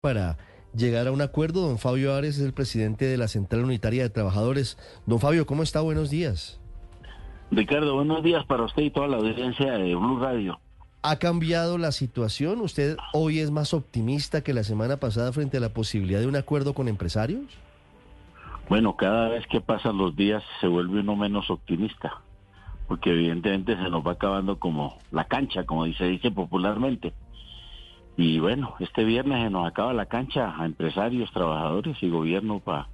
para llegar a un acuerdo. Don Fabio Ares es el presidente de la Central Unitaria de Trabajadores. Don Fabio, ¿cómo está? Buenos días. Ricardo, buenos días para usted y toda la audiencia de Blue Radio. ¿Ha cambiado la situación? ¿Usted hoy es más optimista que la semana pasada frente a la posibilidad de un acuerdo con empresarios? Bueno, cada vez que pasan los días se vuelve uno menos optimista, porque evidentemente se nos va acabando como la cancha, como se dice popularmente. Y bueno, este viernes se nos acaba la cancha a empresarios, trabajadores y gobierno para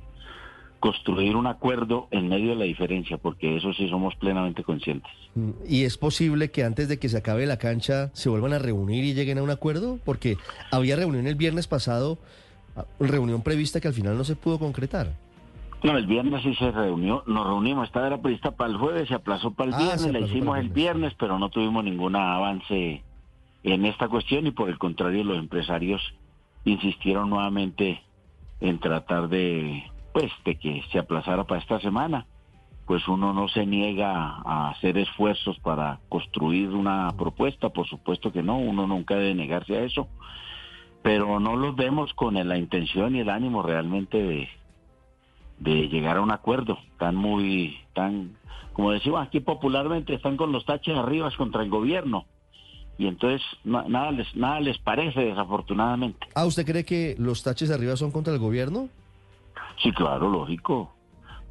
construir un acuerdo en medio de la diferencia, porque eso sí somos plenamente conscientes. Mm, ¿Y es posible que antes de que se acabe la cancha se vuelvan a reunir y lleguen a un acuerdo? Porque había reunión el viernes pasado, ah, reunión prevista que al final no se pudo concretar. No, el viernes sí se reunió, nos reunimos, esta era prevista para el jueves, se aplazó para el Ah, viernes, la hicimos el viernes, pero no tuvimos ningún avance en esta cuestión y por el contrario los empresarios insistieron nuevamente en tratar de pues de que se aplazara para esta semana. Pues uno no se niega a hacer esfuerzos para construir una propuesta por supuesto que no uno nunca debe negarse a eso pero no los vemos con la intención y el ánimo realmente de de llegar a un acuerdo. Están muy tan como decimos aquí popularmente están con los taches arriba contra el gobierno y entonces na- nada les nada les parece desafortunadamente. Ah, ¿usted cree que los taches de arriba son contra el gobierno? sí claro lógico.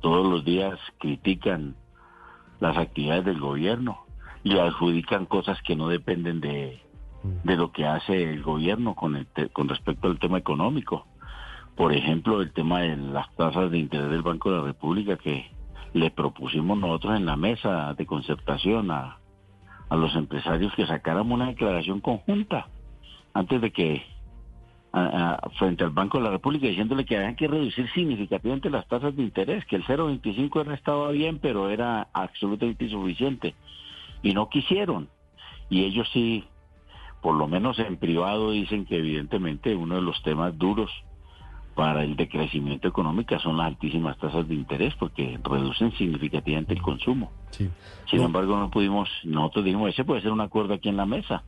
Todos los días critican las actividades del gobierno y adjudican cosas que no dependen de, de lo que hace el gobierno con el te- con respecto al tema económico. Por ejemplo el tema de las tasas de interés del Banco de la República que le propusimos nosotros en la mesa de concertación a, a los empresarios que sacáramos una declaración conjunta antes de que frente al Banco de la República diciéndole que había que reducir significativamente las tasas de interés, que el 0.25 era estaba bien, pero era absolutamente insuficiente y no quisieron. Y ellos sí, por lo menos en privado dicen que evidentemente uno de los temas duros para el decrecimiento económico son las altísimas tasas de interés porque reducen significativamente el consumo. Sí. Sin No. embargo, no pudimos, nosotros dijimos, ese puede ser un acuerdo aquí en la mesa,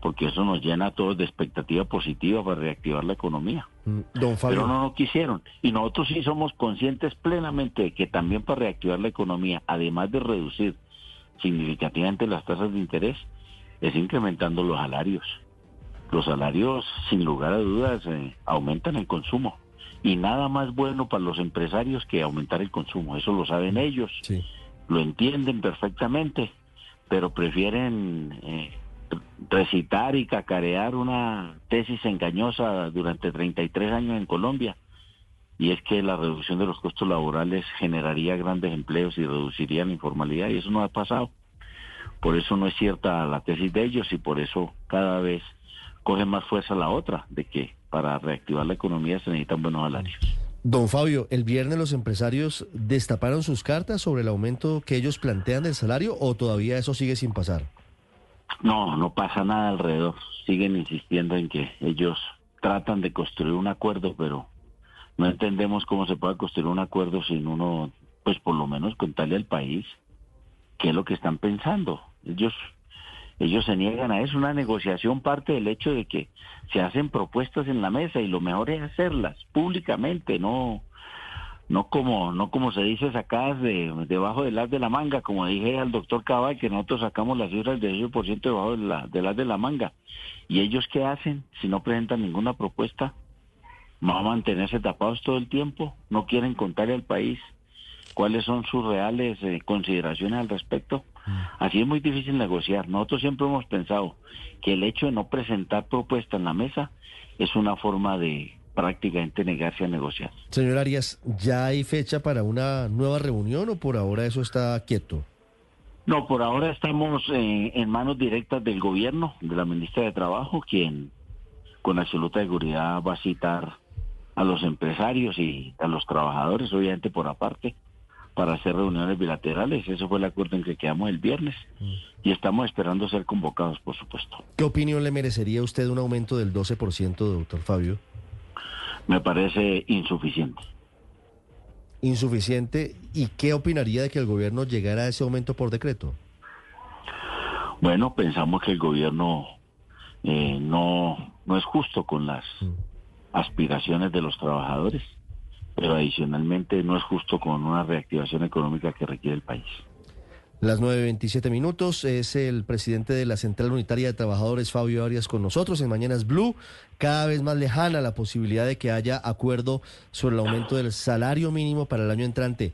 porque eso nos llena a todos de expectativa positiva para reactivar la economía. Mm, Don. Pero no no quisieron. Y nosotros sí somos conscientes plenamente de que también para reactivar la economía, además de reducir significativamente las tasas de interés, es incrementando los salarios. Los salarios, sin lugar a dudas, eh, aumentan el consumo. Y nada más bueno para los empresarios que aumentar el consumo. Eso lo saben ellos Sí. lo entienden perfectamente, pero prefieren eh, recitar y cacarear una tesis engañosa durante 33 años en Colombia. Y es que la reducción de los costos laborales generaría grandes empleos y reduciría la informalidad, y eso no ha pasado. Por eso no es cierta la tesis de ellos y por eso cada vez coge más fuerza la otra, de que para reactivar la economía se necesitan buenos salarios. Don Fabio, el viernes los empresarios destaparon sus cartas sobre el aumento que ellos plantean del salario o todavía eso sigue sin pasar. No, no pasa nada alrededor. Siguen insistiendo en que ellos tratan de construir un acuerdo, pero no entendemos cómo se puede construir un acuerdo sin uno, pues por lo menos contarle al país qué es lo que están pensando. Ellos, ellos se niegan a eso. Una negociación parte del hecho de que se hacen propuestas en la mesa y lo mejor es hacerlas públicamente, no no como no como se dice sacadas de debajo del as de la manga, como dije al doctor Cabal que nosotros sacamos las cifras del 18% debajo de la, del as de la manga. ¿Y ellos qué hacen si no presentan ninguna propuesta? ¿Van a mantenerse tapados todo el tiempo? ¿No quieren contarle al país cuáles son sus reales eh, consideraciones al respecto? Así es muy difícil negociar. Nosotros siempre hemos pensado que el hecho de no presentar propuesta en la mesa es una forma de prácticamente negarse a negociar. Señor Arias, ¿ya hay fecha para una nueva reunión o por ahora eso está quieto? No, por ahora estamos eh, en manos directas del gobierno, de la ministra de Trabajo, quien con absoluta seguridad va a citar a los empresarios y a los trabajadores, obviamente por aparte, para hacer reuniones bilaterales. Eso fue el acuerdo en que quedamos el viernes y estamos esperando ser convocados, por supuesto. ¿Qué opinión le merecería a usted un aumento del 12%, doctor Fabio? Me parece insuficiente. Insuficiente. ¿Y qué opinaría de que el gobierno llegara a ese aumento por decreto? Bueno, pensamos que el gobierno eh, no, no es justo con las aspiraciones de los trabajadores, pero adicionalmente no es justo con una reactivación económica que requiere el país. Las 9.27 minutos es el presidente de la Central Unitaria de Trabajadores, Fabio Arias, con nosotros en Mañanas Blue. Cada vez más lejana la posibilidad de que haya acuerdo sobre el aumento del salario mínimo para el año entrante.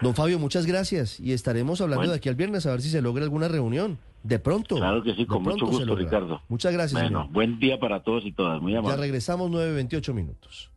Don Fabio, muchas gracias y estaremos hablando de aquí al viernes a ver si se logra alguna reunión. De pronto. Claro que sí, con mucho gusto, Ricardo. Muchas gracias. Bueno, buen día para todos y todas. Muy amable. Ya regresamos 9.28 minutos.